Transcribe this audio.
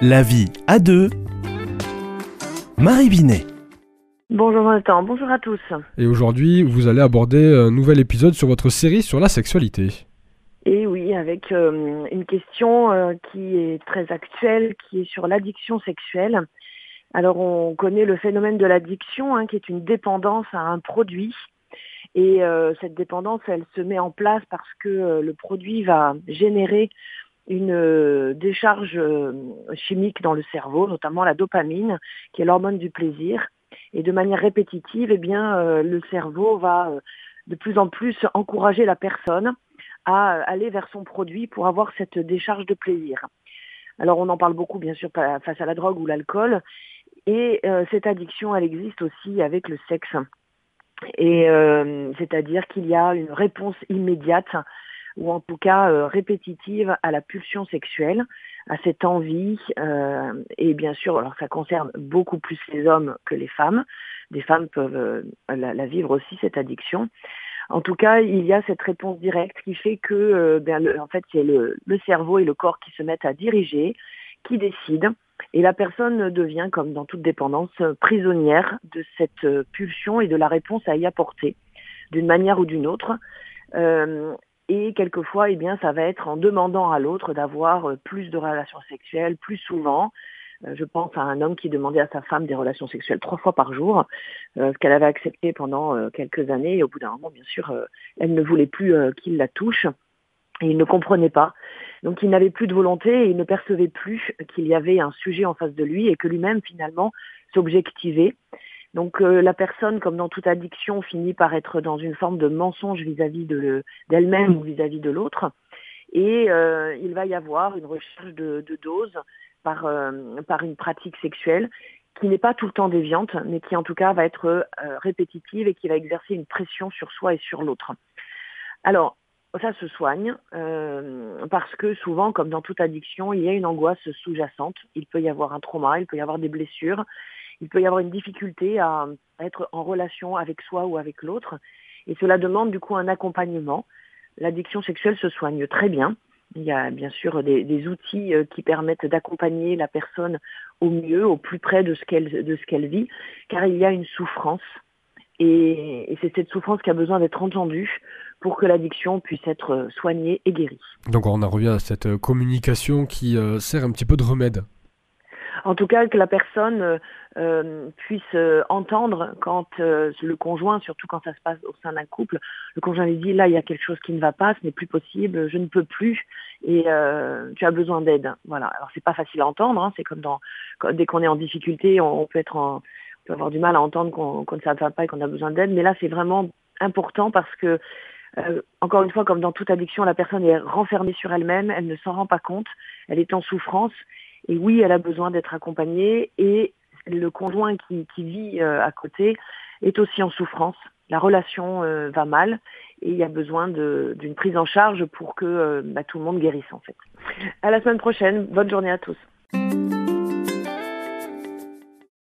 La vie à deux. Marie Binet. Bonjour Jonathan, bonjour à tous. Et aujourd'hui, vous allez aborder un nouvel épisode sur votre série sur la sexualité. Et oui, avec euh, une question euh, qui est très actuelle, qui est sur l'addiction sexuelle. Alors on connaît le phénomène de l'addiction, hein, qui est une dépendance à un produit. Et euh, cette dépendance, elle se met en place parce que le produit va générer une euh, décharge euh, chimique dans le cerveau, notamment la dopamine, qui est l'hormone du plaisir. Et de manière répétitive, eh bien, euh, le cerveau va de plus en plus encourager la personne à aller vers son produit pour avoir cette décharge de plaisir. Alors on en parle beaucoup bien sûr face à la drogue ou l'alcool, et cette addiction elle existe aussi avec le sexe. Et c'est-à-dire qu'il y a une réponse immédiate ou en tout cas euh, répétitive à la pulsion sexuelle, à cette envie. Euh, et bien sûr, alors ça concerne beaucoup plus les hommes que les femmes. Des femmes peuvent euh, la, vivre aussi, cette addiction. En tout cas, il y a cette réponse directe qui fait que, ben, en fait, c'est le, le, cerveau et le corps qui se mettent à diriger, qui décident, et la personne devient, comme dans toute dépendance, prisonnière de cette pulsion et de la réponse à y apporter, d'une manière ou d'une autre. Euh, et quelquefois, eh bien, ça va être en demandant à l'autre d'avoir euh, plus de relations sexuelles, plus souvent. Euh, je pense à un homme qui demandait à sa femme des relations sexuelles trois fois par jour, euh, ce qu'elle avait accepté pendant quelques années. Et au bout d'un moment, bien sûr, elle ne voulait plus qu'il la touche. Et il ne comprenait pas. Donc il n'avait plus de volonté et il ne percevait plus qu'il y avait un sujet en face de lui et que lui-même, finalement, s'objectivait. Donc euh, la personne, comme dans toute addiction, finit par être dans une forme de mensonge vis-à-vis de d'elle-même ou vis-à-vis de l'autre. Et euh, il va y avoir une recherche de, de dose par, euh, par une pratique sexuelle qui n'est pas tout le temps déviante, mais qui en tout cas va être répétitive et qui va exercer une pression sur soi et sur l'autre. Alors, ça se soigne parce que souvent, comme dans toute addiction, il y a une angoisse sous-jacente. Il peut y avoir un trauma, il peut y avoir des blessures, il peut y avoir une difficulté à, être en relation avec soi ou avec l'autre. Et cela demande du coup un accompagnement. L'addiction sexuelle se soigne très bien. Il y a bien sûr des, outils euh, qui permettent d'accompagner la personne au mieux, au plus près de ce qu'elle de ce qu'elle vit, car il y a une souffrance et, et c'est cette souffrance qui a besoin d'être entendue pour que l'addiction puisse être soignée et guérie. Donc on en revient à cette euh, communication qui euh, sert un petit peu de remède en tout cas que la personne euh, euh, puisse euh, entendre quand le conjoint, surtout quand ça se passe au sein d'un couple, le conjoint lui dit là il y a quelque chose qui ne va pas, ce n'est plus possible, je ne peux plus et tu as besoin d'aide. Voilà. Alors c'est pas facile à entendre, hein, c'est comme dans dès qu'on est en difficulté, on, peut être en, on peut avoir du mal à entendre qu'on ne ça va pas et qu'on a besoin d'aide, mais là c'est vraiment important parce que encore une fois, comme dans toute addiction, la personne est renfermée sur elle-même, elle ne s'en rend pas compte, elle est en souffrance et oui, elle a besoin d'être accompagnée et le conjoint qui, vit euh, à côté est aussi en souffrance. La relation euh, va mal et il y a besoin d'une prise en charge pour que euh, bah, tout le monde guérisse en fait. À la semaine prochaine. Bonne journée à tous.